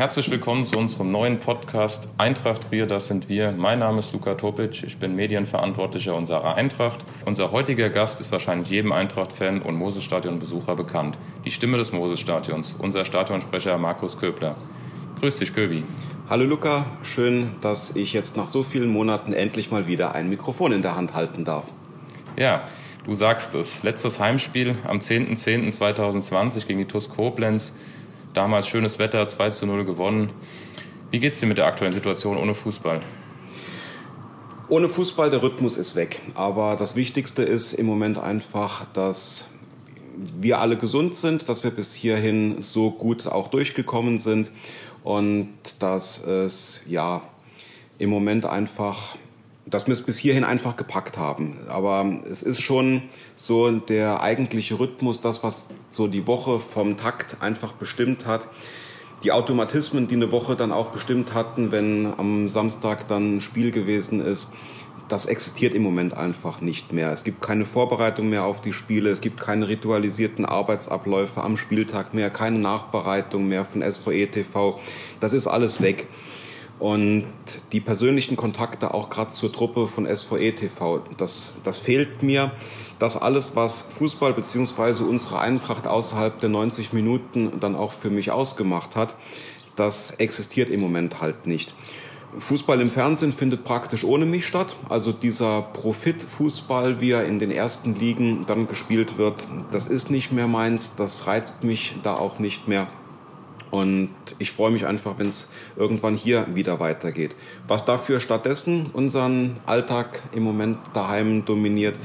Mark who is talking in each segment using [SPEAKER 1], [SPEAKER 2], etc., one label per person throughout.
[SPEAKER 1] Herzlich willkommen zu unserem neuen Podcast Eintracht Trier, das sind wir. Mein Name ist Luka Topic, ich bin Medienverantwortlicher unserer Eintracht. Unser heutiger Gast ist wahrscheinlich jedem Eintracht-Fan und Moselstadion-Besucher bekannt. Die Stimme des Moselstadions, unser Stadionsprecher Markus Köbler. Grüß dich, Köbi.
[SPEAKER 2] Hallo Luca, schön, dass ich jetzt nach so vielen Monaten endlich mal wieder ein Mikrofon in der Hand halten darf.
[SPEAKER 1] Ja, du sagst es. Letztes Heimspiel am 10.10.2020 gegen die TuS Koblenz. Damals schönes Wetter, 2 zu 0 gewonnen. Wie geht es dir mit der aktuellen Situation ohne Fußball?
[SPEAKER 2] Ohne Fußball, der Rhythmus ist weg. Aber das Wichtigste ist im Moment einfach, dass wir alle gesund sind, dass wir bis hierhin so gut auch durchgekommen sind und dass es ja im Moment einfach dass wir es bis hierhin einfach gepackt haben. Aber es ist schon so der eigentliche Rhythmus, das, was so die Woche vom Takt einfach bestimmt hat. Die Automatismen, die eine Woche dann auch bestimmt hatten, wenn am Samstag dann ein Spiel gewesen ist, das existiert im Moment einfach nicht mehr. Es gibt keine Vorbereitung mehr auf die Spiele, es gibt keine ritualisierten Arbeitsabläufe am Spieltag mehr, keine Nachbereitung mehr von SVE TV. Das ist alles weg und die persönlichen Kontakte auch gerade zur Truppe von SVE TV, das, das fehlt mir. Das alles, was Fußball beziehungsweise unsere Eintracht außerhalb der 90 Minuten dann auch für mich ausgemacht hat, das existiert im Moment halt nicht. Fußball im Fernsehen findet praktisch ohne mich statt. Also dieser Profitfußball, wie er in den ersten Ligen dann gespielt wird, das ist nicht mehr meins, das reizt mich da auch nicht mehr. Und ich freue mich einfach, wenn es irgendwann hier wieder weitergeht. Was dafür stattdessen unseren Alltag im Moment daheim dominiert,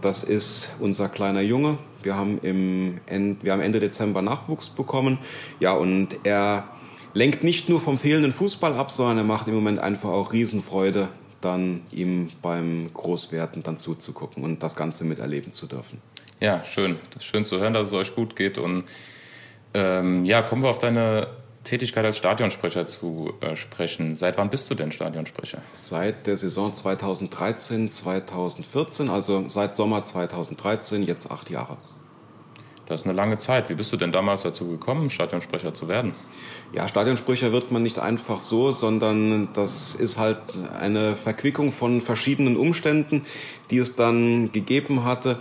[SPEAKER 2] das ist unser kleiner Junge. Wir haben, im End, wir haben Ende Dezember Nachwuchs bekommen. Ja, und er lenkt nicht nur vom fehlenden Fußball ab, sondern er macht im Moment einfach auch Riesenfreude, dann ihm beim Großwerden dann zuzugucken und das Ganze miterleben zu dürfen.
[SPEAKER 1] Ja, schön. Das ist schön zu hören, dass es euch gut geht und ähm, ja, kommen wir auf deine Tätigkeit als Stadionsprecher zu äh, sprechen. Seit wann bist du denn Stadionsprecher?
[SPEAKER 2] Seit der Saison 2013, 2014, also seit Sommer 2013, jetzt acht Jahre.
[SPEAKER 1] Das ist eine lange Zeit. Wie bist du denn damals dazu gekommen, Stadionsprecher zu werden?
[SPEAKER 2] Ja, Stadionsprecher wird man nicht einfach so, sondern das ist halt eine Verquickung von verschiedenen Umständen, die es dann gegeben hatte.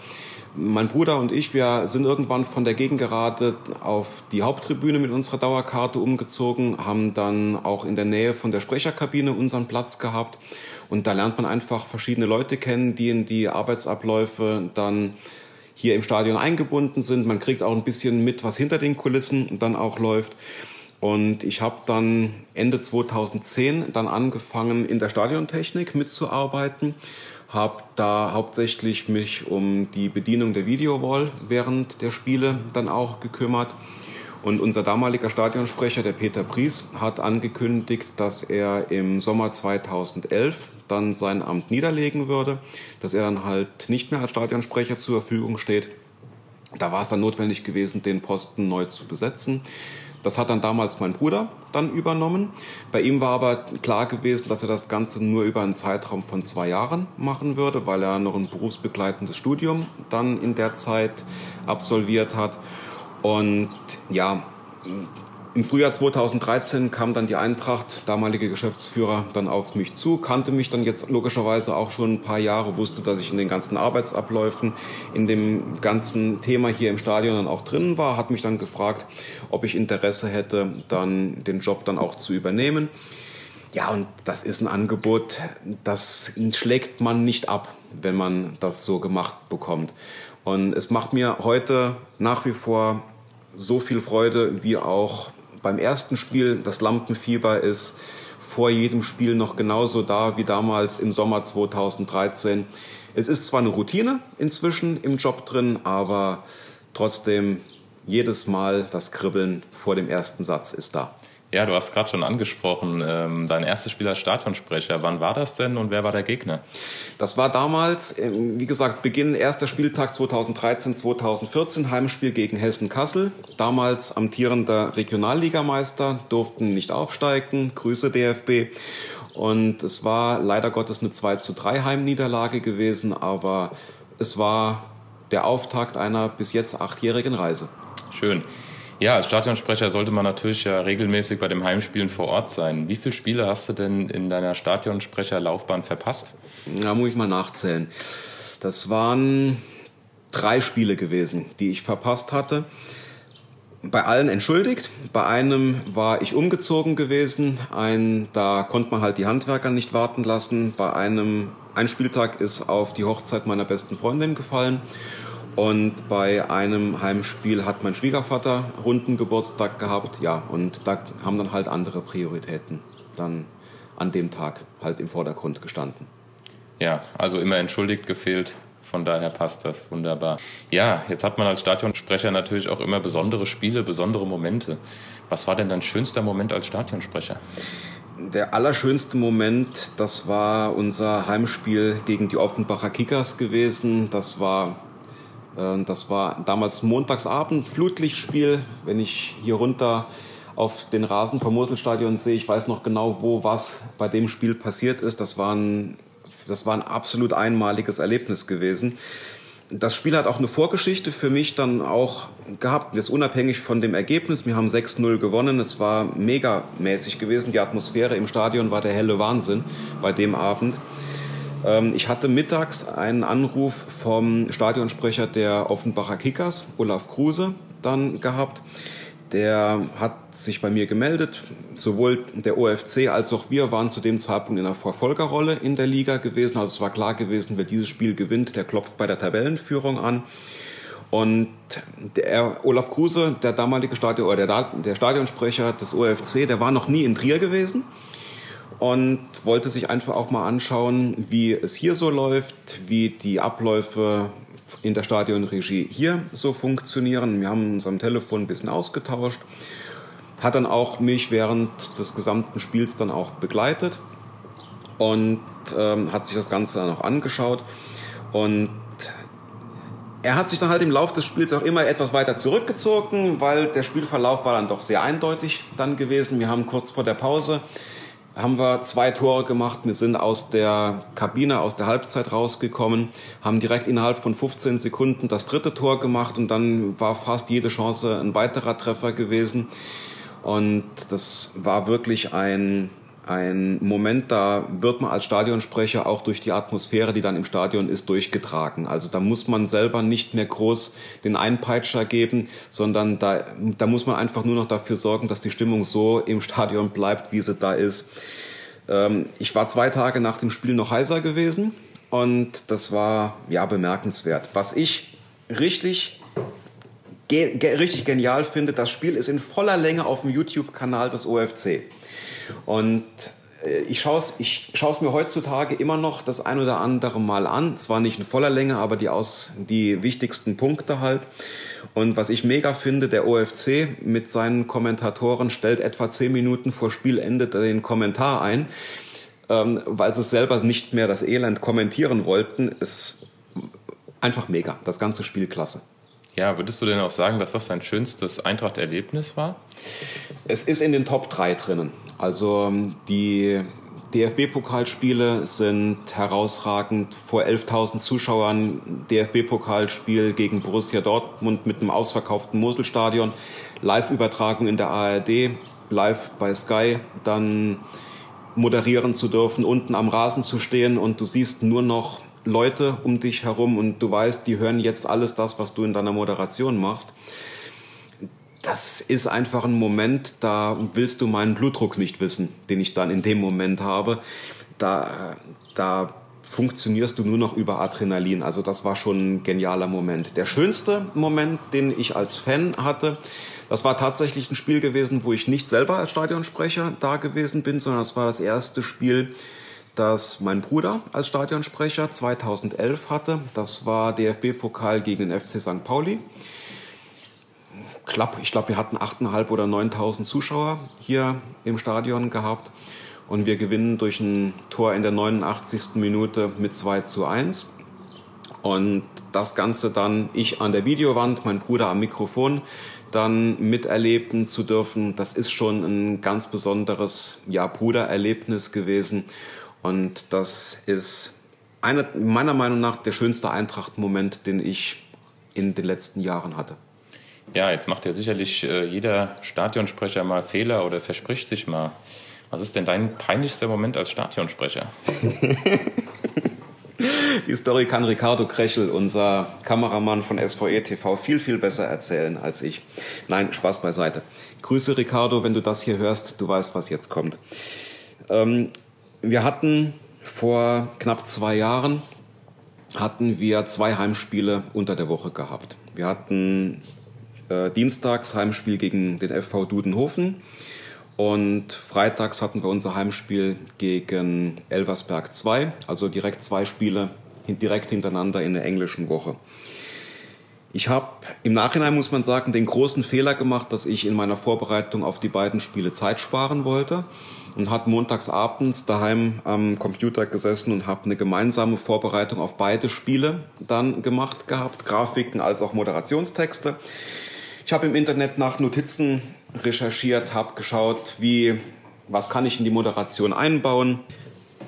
[SPEAKER 2] Mein Bruder und ich, wir sind irgendwann von der Gegengerade auf die Haupttribüne mit unserer Dauerkarte umgezogen, haben dann auch in der Nähe von der Sprecherkabine unseren Platz gehabt. Und da lernt man einfach verschiedene Leute kennen, die in die Arbeitsabläufe dann hier im Stadion eingebunden sind. Man kriegt auch ein bisschen mit, was hinter den Kulissen dann auch läuft. Und ich habe dann Ende 2010 dann angefangen, in der Stadiontechnik mitzuarbeiten habe da hauptsächlich mich um die Bedienung der Videowall während der Spiele dann auch gekümmert. Und unser damaliger Stadionsprecher, der Peter Pries, hat angekündigt, dass er im Sommer 2011 dann sein Amt niederlegen würde, dass er dann halt nicht mehr als Stadionsprecher zur Verfügung steht. Da war es dann notwendig gewesen, den Posten neu zu besetzen. Das hat dann damals mein Bruder dann übernommen. Bei ihm war aber klar gewesen, dass er das Ganze nur über einen Zeitraum von zwei Jahren machen würde, weil er noch ein berufsbegleitendes Studium dann in der Zeit absolviert hat. Und ja, im Frühjahr 2013 kam dann die Eintracht, damalige Geschäftsführer, dann auf mich zu, kannte mich dann jetzt logischerweise auch schon ein paar Jahre, wusste, dass ich in den ganzen Arbeitsabläufen, in dem ganzen Thema hier im Stadion dann auch drin war, hat mich dann gefragt, ob ich Interesse hätte, dann den Job dann auch zu übernehmen. Ja, und das ist ein Angebot, das schlägt man nicht ab, wenn man das so gemacht bekommt. Und es macht mir heute nach wie vor so viel Freude wie auch beim ersten Spiel das Lampenfieber ist vor jedem Spiel noch genauso da wie damals im Sommer 2013. Es ist zwar eine Routine inzwischen im Job drin, aber trotzdem jedes Mal das Kribbeln vor dem ersten Satz ist da.
[SPEAKER 1] Ja, du hast gerade schon angesprochen, ähm, dein erstes Spiel als Stadionsprecher. Wann war das denn und wer war der Gegner?
[SPEAKER 2] Das war damals, ähm, wie gesagt, Beginn erster Spieltag 2013, 2014, Heimspiel gegen Hessen-Kassel. Damals amtierender Regionalligameister, durften nicht aufsteigen. Grüße DFB. Und es war leider Gottes eine 2 zu 3 Heimniederlage gewesen, aber es war der Auftakt einer bis jetzt achtjährigen Reise.
[SPEAKER 1] Schön. Ja, als Stadionsprecher sollte man natürlich ja regelmäßig bei den Heimspielen vor Ort sein. Wie viele Spiele hast du denn in deiner Stadionsprecherlaufbahn verpasst?
[SPEAKER 2] Da muss ich mal nachzählen. Das waren drei Spiele gewesen, die ich verpasst hatte. Bei allen entschuldigt. Bei einem war ich umgezogen gewesen. Ein, da konnte man halt die Handwerker nicht warten lassen. Bei einem, ein Spieltag ist auf die Hochzeit meiner besten Freundin gefallen. Und bei einem Heimspiel hat mein Schwiegervater runden Geburtstag gehabt. Ja, und da haben dann halt andere Prioritäten dann an dem Tag halt im Vordergrund gestanden.
[SPEAKER 1] Ja, also immer entschuldigt gefehlt. Von daher passt das wunderbar. Ja, jetzt hat man als Stadionsprecher natürlich auch immer besondere Spiele, besondere Momente. Was war denn dein schönster Moment als Stadionsprecher?
[SPEAKER 2] Der allerschönste Moment, das war unser Heimspiel gegen die Offenbacher Kickers gewesen. Das war das war damals Montagsabend, Flutlichtspiel. Wenn ich hier runter auf den Rasen vom Moselstadion sehe, ich weiß noch genau, wo was bei dem Spiel passiert ist. Das war ein, das war ein absolut einmaliges Erlebnis gewesen. Das Spiel hat auch eine Vorgeschichte für mich dann auch gehabt, jetzt unabhängig von dem Ergebnis. Wir haben 6-0 gewonnen. Es war megamäßig gewesen. Die Atmosphäre im Stadion war der helle Wahnsinn bei dem Abend. Ähm, ich hatte mittags einen Anruf vom Stadionsprecher der Offenbacher Kickers, Olaf Kruse, dann gehabt. Der hat sich bei mir gemeldet. Sowohl der OFC als auch wir waren zu dem Zeitpunkt in einer Verfolgerrolle in der Liga gewesen. Also es war klar gewesen, wer dieses Spiel gewinnt, der klopft bei der Tabellenführung an. Und der Olaf Kruse, der damalige Stadion, oder der, der Stadionsprecher des OFC, der war noch nie in Trier gewesen und wollte sich einfach auch mal anschauen, wie es hier so läuft, wie die Abläufe in der Stadionregie hier so funktionieren. Wir haben uns am Telefon ein bisschen ausgetauscht, hat dann auch mich während des gesamten Spiels dann auch begleitet und ähm, hat sich das Ganze dann auch angeschaut und er hat sich dann halt im Laufe des Spiels auch immer etwas weiter zurückgezogen, weil der Spielverlauf war dann doch sehr eindeutig dann gewesen. Wir haben kurz vor der Pause haben wir zwei Tore gemacht. Wir sind aus der Kabine, aus der Halbzeit rausgekommen, haben direkt innerhalb von 15 Sekunden das dritte Tor gemacht und dann war fast jede Chance ein weiterer Treffer gewesen. Und das war wirklich ein, ein Moment, da wird man als Stadionsprecher auch durch die Atmosphäre, die dann im Stadion ist, durchgetragen. Also da muss man selber nicht mehr groß den Einpeitscher geben, sondern da, da muss man einfach nur noch dafür sorgen, dass die Stimmung so im Stadion bleibt, wie sie da ist. Ähm, ich war zwei Tage nach dem Spiel noch heiser gewesen und das war ja bemerkenswert. Was ich richtig ge richtig genial finde, das Spiel ist in voller Länge auf dem YouTube-Kanal des OFC. Und äh, ich schaue es ich schaue mir heutzutage immer noch das ein oder andere Mal an. Zwar nicht in voller Länge, aber die, aus, die wichtigsten Punkte halt. Und was ich mega finde, der OFC mit seinen Kommentatoren stellt etwa zehn Minuten vor Spielende den Kommentar ein, ähm, weil sie selber nicht mehr das Elend kommentieren wollten. Ist einfach mega. Das ganze Spiel klasse.
[SPEAKER 1] Ja, würdest du denn auch sagen, dass das dein schönstes Eintracht-Erlebnis war?
[SPEAKER 2] Es ist in den Top 3 drinnen. Also ähm, die DFB-Pokalspiele sind herausragend. Vor 11.000 Zuschauern DFB-Pokalspiel gegen Borussia Dortmund mit einem ausverkauften Moselstadion. Live-Übertragung in der ARD, live bei Sky, dann moderieren zu dürfen, unten am Rasen zu stehen und du siehst nur noch Leute um dich herum und du weißt, die hören jetzt alles das, was du in deiner Moderation machst. Das ist einfach ein Moment, da willst du meinen Blutdruck nicht wissen, den ich dann in dem Moment habe. Da, da funktionierst du nur noch über Adrenalin. Also das war schon ein genialer Moment. Der schönste Moment, den ich als Fan hatte, das war tatsächlich ein Spiel gewesen, wo ich nicht selber als Stadionsprecher da gewesen bin, sondern das war das erste Spiel, das mein Bruder als Stadionsprecher 2011 hatte. Das war DFB-Pokal gegen den FC St. Pauli. Klapp, ich glaube, wir hatten 8.500 oder 9.000 Zuschauer hier im Stadion gehabt. Und wir gewinnen durch ein Tor in der 89. Minute mit 2 zu 1. Und das Ganze dann ich an der Videowand, mein Bruder am Mikrofon dann miterleben zu dürfen, das ist schon ein ganz besonderes ja, Brudererlebnis gewesen. Und das ist einer, meiner Meinung nach der schönste Eintracht-Moment, den ich in den letzten Jahren hatte.
[SPEAKER 1] Ja, jetzt macht ja sicherlich äh, jeder Stadionsprecher mal Fehler oder verspricht sich mal. Was ist denn dein peinlichster Moment als Stadionsprecher?
[SPEAKER 2] Die Story kann Ricardo Krechel, unser Kameramann von SVE TV, viel, viel besser erzählen als ich. Nein, Spaß beiseite. Grüße Ricardo, wenn du das hier hörst, du weißt, was jetzt kommt. Ähm, wir hatten vor knapp zwei Jahren hatten wir zwei Heimspiele unter der Woche gehabt. Wir hatten äh, dienstags Heimspiel gegen den FV Dudenhofen und freitags hatten wir unser Heimspiel gegen Elversberg 2, also direkt zwei Spiele direkt hintereinander in der englischen Woche. Ich habe im Nachhinein, muss man sagen, den großen Fehler gemacht, dass ich in meiner Vorbereitung auf die beiden Spiele Zeit sparen wollte und hat montags abends daheim am Computer gesessen und habe eine gemeinsame Vorbereitung auf beide Spiele dann gemacht gehabt, Grafiken als auch Moderationstexte. Ich habe im Internet nach Notizen recherchiert, habe geschaut, wie, was kann ich in die Moderation einbauen.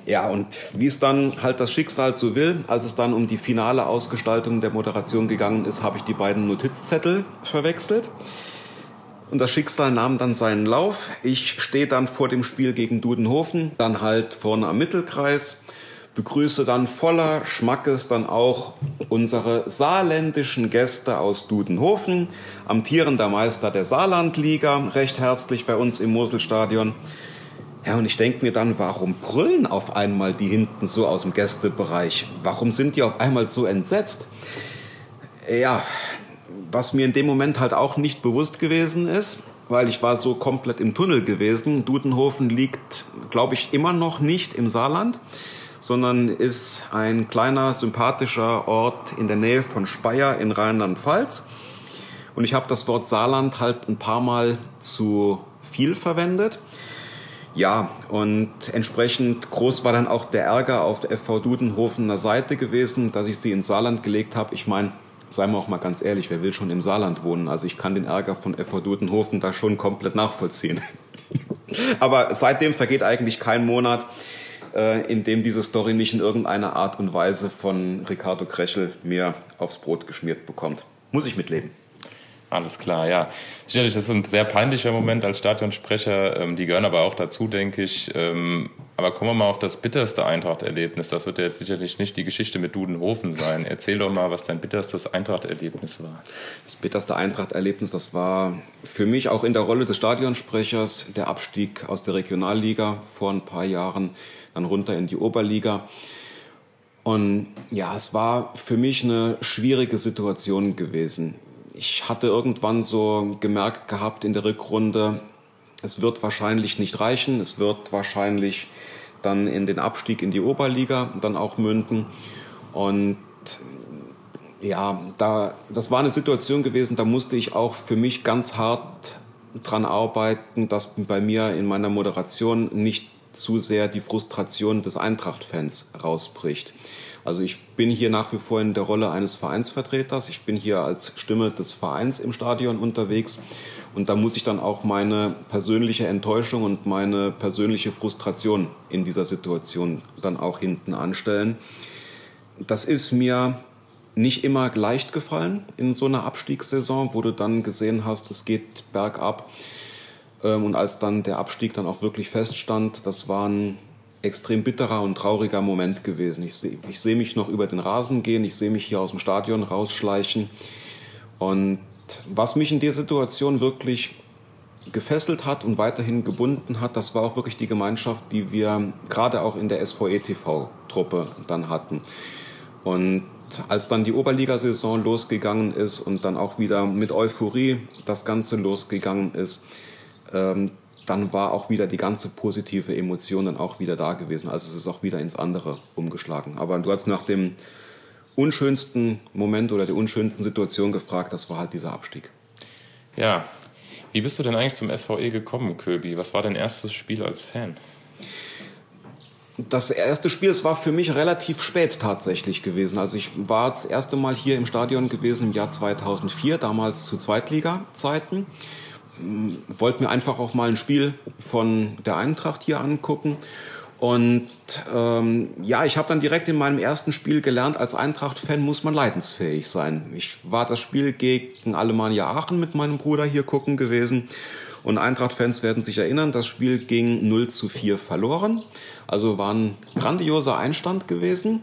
[SPEAKER 2] Ja, und wie es dann halt das Schicksal so will, als es dann um die finale Ausgestaltung der Moderation gegangen ist, habe ich die beiden Notizzettel verwechselt. Und das Schicksal nahm dann seinen Lauf. Ich stehe dann vor dem Spiel gegen Dudenhofen, dann halt vorne am Mittelkreis, begrüße dann voller Schmackes dann auch unsere saarländischen Gäste aus Dudenhofen, amtierender Meister der Saarlandliga, recht herzlich bei uns im Moselstadion. Ja, und ich denke mir dann, warum brüllen auf einmal die hinten so aus dem Gästebereich? Warum sind die auf einmal so entsetzt? Ja, was mir in dem Moment halt auch nicht bewusst gewesen ist, weil ich war so komplett im Tunnel gewesen. Dudenhofen liegt, glaube ich, immer noch nicht im Saarland, sondern ist ein kleiner, sympathischer Ort in der Nähe von Speyer in Rheinland-Pfalz. Und ich habe das Wort Saarland halt ein paar Mal zu viel verwendet. Ja, und entsprechend groß war dann auch der Ärger auf der FV Dudenhofener Seite gewesen, dass ich sie ins Saarland gelegt habe. Ich meine, seien wir auch mal ganz ehrlich, wer will schon im Saarland wohnen? Also ich kann den Ärger von FV Dudenhofen da schon komplett nachvollziehen. Aber seitdem vergeht eigentlich kein Monat, äh, in dem diese Story nicht in irgendeiner Art und Weise von Ricardo Krechel mir aufs Brot geschmiert bekommt. Muss ich mitleben.
[SPEAKER 1] Alles klar, ja. Sicherlich, das ist ein sehr peinlicher Moment als Stadionsprecher. Ähm, die gehören aber auch dazu, denke ich. Ähm, aber kommen wir mal auf das bitterste Eintracht-Erlebnis. Das wird ja jetzt sicherlich nicht die Geschichte mit Dudenhofen sein. Erzähl doch mal, was dein bitterstes Eintracht-Erlebnis war.
[SPEAKER 2] Das bitterste Eintracht-Erlebnis, das war für mich auch in der Rolle des Stadionsprechers der Abstieg aus der Regionalliga vor ein paar Jahren, dann runter in die Oberliga. Und ja, es war für mich eine schwierige Situation gewesen ich hatte irgendwann so gemerkt gehabt in der Rückrunde, es wird wahrscheinlich nicht reichen, es wird wahrscheinlich dann in den Abstieg in die Oberliga dann auch münden. Und ja, da, das war eine Situation gewesen, da musste ich auch für mich ganz hart dran arbeiten, dass bei mir in meiner Moderation nicht zu sehr die Frustration des Eintracht-Fans rausbricht. Also ich bin hier nach wie vor in der Rolle eines Vereinsvertreters. Ich bin hier als Stimme des Vereins im Stadion unterwegs. Und da muss ich dann auch meine persönliche Enttäuschung und meine persönliche Frustration in dieser Situation dann auch hinten anstellen. Das ist mir nicht immer leicht gefallen in so einer Abstiegssaison, wo du dann gesehen hast, es geht bergab. Ähm, und als dann der Abstieg dann auch wirklich feststand, das waren extrem bitterer und trauriger Moment gewesen. Ich sehe ich seh mich noch über den Rasen gehen, ich sehe mich hier aus dem Stadion rausschleichen. Und was mich in der Situation wirklich gefesselt hat und weiterhin gebunden hat, das war auch wirklich die Gemeinschaft, die wir gerade auch in der SVE TV-Truppe dann hatten. Und als dann die Oberligasaison losgegangen ist und dann auch wieder mit Euphorie das Ganze losgegangen ist, ähm, dann war auch wieder die ganze positive Emotion dann auch wieder da gewesen. Also es ist auch wieder ins andere umgeschlagen. Aber du hast nach dem unschönsten Moment oder der unschönsten Situation gefragt, das war halt dieser Abstieg.
[SPEAKER 1] Ja, wie bist du denn eigentlich zum SVE gekommen, Köbi? Was war dein erstes Spiel als Fan?
[SPEAKER 2] Das erste Spiel, es war für mich relativ spät tatsächlich gewesen. Also ich war das erste Mal hier im Stadion gewesen im Jahr 2004, damals zu Zweitliga-Zeiten wollte mir einfach auch mal ein Spiel von der Eintracht hier angucken Und ähm, ja, ich habe dann direkt in meinem ersten Spiel gelernt, als Eintracht-Fan muss man leidensfähig sein. Ich war das Spiel gegen Alemannia Aachen mit meinem Bruder hier gucken gewesen. Und Eintracht-Fans werden sich erinnern, das Spiel ging 0 zu 4 verloren. Also war ein grandioser Einstand gewesen.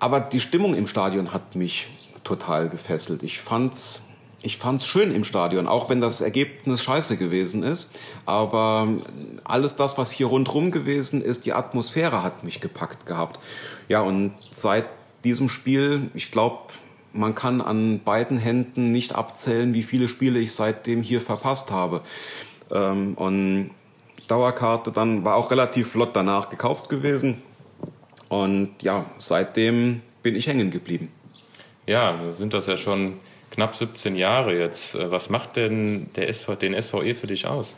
[SPEAKER 2] Aber die Stimmung im Stadion hat mich total gefesselt. Ich fand's ich fand's schön im Stadion, auch wenn das Ergebnis scheiße gewesen ist. Aber alles das, was hier rundherum gewesen ist, die Atmosphäre hat mich gepackt gehabt. Ja, und seit diesem Spiel, ich glaube, man kann an beiden Händen nicht abzählen, wie viele Spiele ich seitdem hier verpasst habe. Ähm, und Dauerkarte dann war auch relativ flott danach gekauft gewesen. Und ja, seitdem bin ich hängen geblieben.
[SPEAKER 1] Ja, sind das ja schon knapp 17 Jahre jetzt. Äh, was macht denn der SV, den SVE für dich aus?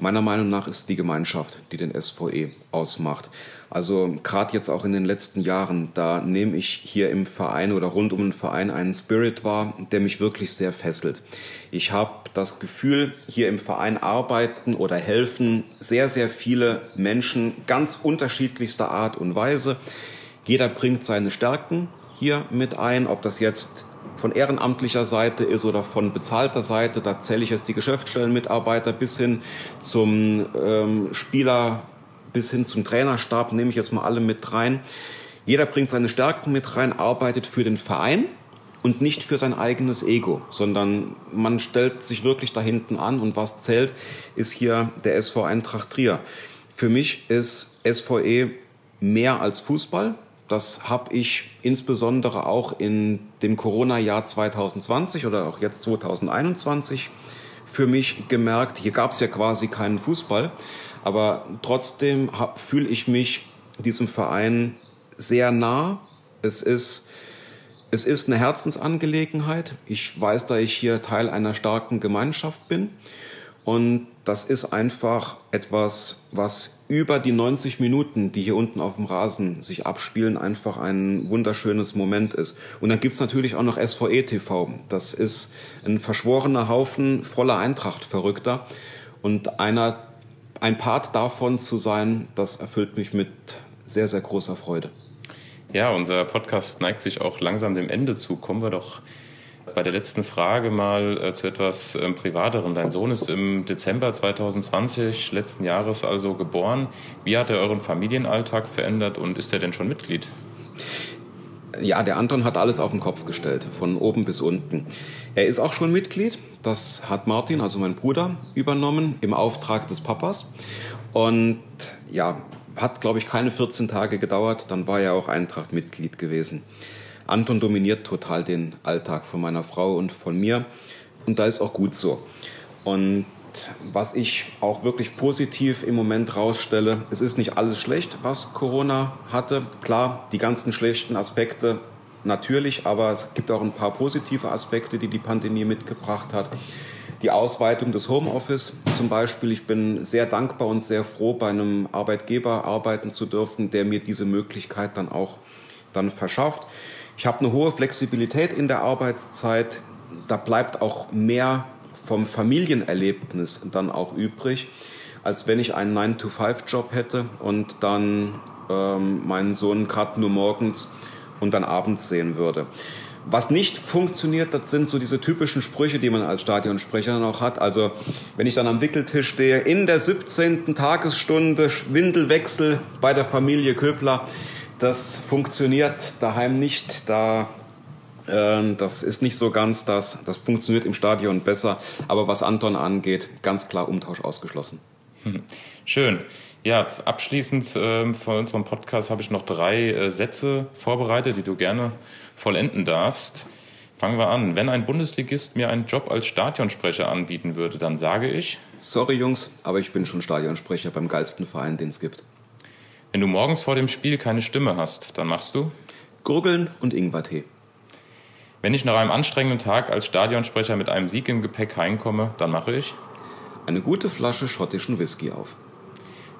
[SPEAKER 2] Meiner Meinung nach ist die Gemeinschaft, die den SVE ausmacht. Also gerade jetzt auch in den letzten Jahren, da nehme ich hier im Verein oder rund um den Verein einen Spirit wahr, der mich wirklich sehr fesselt. Ich habe das Gefühl, hier im Verein arbeiten oder helfen sehr, sehr viele Menschen ganz unterschiedlichster Art und Weise. Jeder bringt seine Stärken hier mit ein, ob das jetzt von ehrenamtlicher Seite ist oder von bezahlter Seite. Da zähle ich jetzt die Geschäftsstellenmitarbeiter bis hin zum ähm, Spieler, bis hin zum Trainerstab, nehme ich jetzt mal alle mit rein. Jeder bringt seine Stärken mit rein, arbeitet für den Verein und nicht für sein eigenes Ego, sondern man stellt sich wirklich da hinten an und was zählt, ist hier der SV Eintracht Trier. Für mich ist SVE mehr als Fußball. Das habe ich insbesondere auch in dem Corona-Jahr 2020 oder auch jetzt 2021 für mich gemerkt. Hier gab es ja quasi keinen Fußball, aber trotzdem fühle ich mich diesem Verein sehr nah. Es ist, es ist eine Herzensangelegenheit. Ich weiß, da ich hier Teil einer starken Gemeinschaft bin. Und das ist einfach etwas, was über die 90 Minuten, die hier unten auf dem Rasen sich abspielen, einfach ein wunderschönes Moment ist. Und dann gibt's natürlich auch noch SVE TV. Das ist ein verschworener Haufen voller Eintracht-Verrückter. Und einer, ein Part davon zu sein, das erfüllt mich mit sehr, sehr großer Freude.
[SPEAKER 1] Ja, unser Podcast neigt sich auch langsam dem Ende zu. Kommen wir doch bei der letzten Frage mal äh, zu etwas ähm, Privateren. Dein Sohn ist im Dezember 2020 letzten Jahres also geboren. Wie hat er euren Familienalltag verändert und ist er denn schon Mitglied?
[SPEAKER 2] Ja, der Anton hat alles auf den Kopf gestellt, von oben bis unten. Er ist auch schon Mitglied. Das hat Martin, also mein Bruder, übernommen im Auftrag des Papas. Und ja, hat, glaube ich, keine 14 Tage gedauert. Dann war er auch Eintracht-Mitglied gewesen. Anton dominiert total den Alltag von meiner Frau und von mir. Und da ist auch gut so. Und was ich auch wirklich positiv im Moment rausstelle, es ist nicht alles schlecht, was Corona hatte. Klar, die ganzen schlechten Aspekte natürlich, aber es gibt auch ein paar positive Aspekte, die die Pandemie mitgebracht hat. Die Ausweitung des Homeoffice zum Beispiel. Ich bin sehr dankbar und sehr froh, bei einem Arbeitgeber arbeiten zu dürfen, der mir diese Möglichkeit dann auch dann verschafft. Ich habe eine hohe Flexibilität in der Arbeitszeit. Da bleibt auch mehr vom Familienerlebnis dann auch übrig, als wenn ich einen 9-to-5-Job hätte und dann ähm, meinen Sohn gerade nur morgens und dann abends sehen würde. Was nicht funktioniert, das sind so diese typischen Sprüche, die man als Stadionsprecher noch hat. Also wenn ich dann am Wickeltisch stehe, in der 17. Tagesstunde Windelwechsel bei der Familie Köbler, das funktioniert daheim nicht. Da äh, das ist nicht so ganz das. Das funktioniert im Stadion besser. Aber was Anton angeht, ganz klar Umtausch ausgeschlossen.
[SPEAKER 1] Schön. Ja, abschließend äh, von unserem Podcast habe ich noch drei äh, Sätze vorbereitet, die du gerne vollenden darfst. Fangen wir an. Wenn ein Bundesligist mir einen Job als Stadionsprecher anbieten würde, dann sage ich.
[SPEAKER 2] Sorry Jungs, aber ich bin schon Stadionsprecher beim geilsten Verein, den es gibt.
[SPEAKER 1] Wenn du morgens vor dem Spiel keine Stimme hast, dann machst du?
[SPEAKER 2] Gurgeln und Ingwertee.
[SPEAKER 1] Wenn ich nach einem anstrengenden Tag als Stadionsprecher mit einem Sieg im Gepäck heimkomme, dann mache ich?
[SPEAKER 2] Eine gute Flasche schottischen Whisky auf.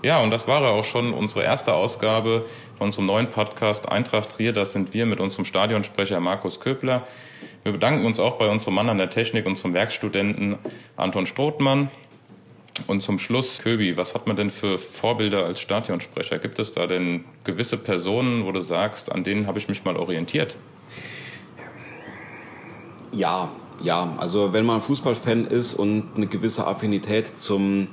[SPEAKER 1] Ja, und das war auch schon unsere erste Ausgabe von unserem neuen Podcast Eintracht Trier. Das sind wir mit unserem Stadionsprecher Markus Köbler. Wir bedanken uns auch bei unserem Mann an der Technik, unserem Werkstudenten Anton Strothmann. Und zum Schluss, Köbi, was hat man denn für Vorbilder als Stadionsprecher? Gibt es da denn gewisse Personen, wo du sagst, an denen habe ich mich mal orientiert?
[SPEAKER 2] Ja, ja. Also wenn man Fußballfan ist und eine gewisse Affinität zum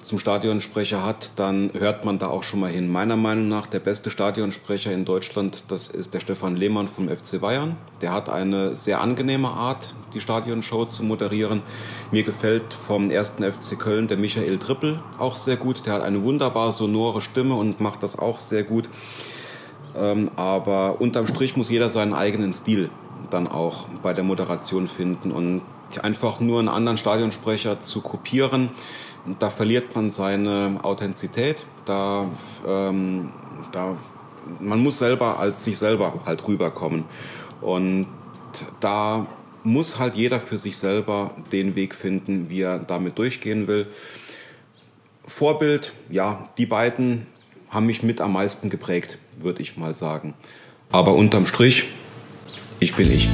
[SPEAKER 2] zum Stadionsprecher hat, dann hört man da auch schon mal hin. Meiner Meinung nach der beste Stadionsprecher in Deutschland, das ist der Stefan Lehmann vom FC Bayern. Der hat eine sehr angenehme Art, die Stadionshow zu moderieren. Mir gefällt vom ersten FC Köln der Michael Trippel auch sehr gut. Der hat eine wunderbar sonore Stimme und macht das auch sehr gut. Ähm, aber unterm Strich muss jeder seinen eigenen Stil dann auch bei der Moderation finden und einfach nur einen anderen Stadionsprecher zu kopieren, da verliert man seine Authentizität. Da, ähm, da, man muss selber als sich selber halt rüberkommen. Und da muss halt jeder für sich selber den Weg finden, wie er damit durchgehen will. Vorbild, ja, die beiden haben mich mit am meisten geprägt, würde ich mal sagen. Aber unterm Strich, ich bin ich.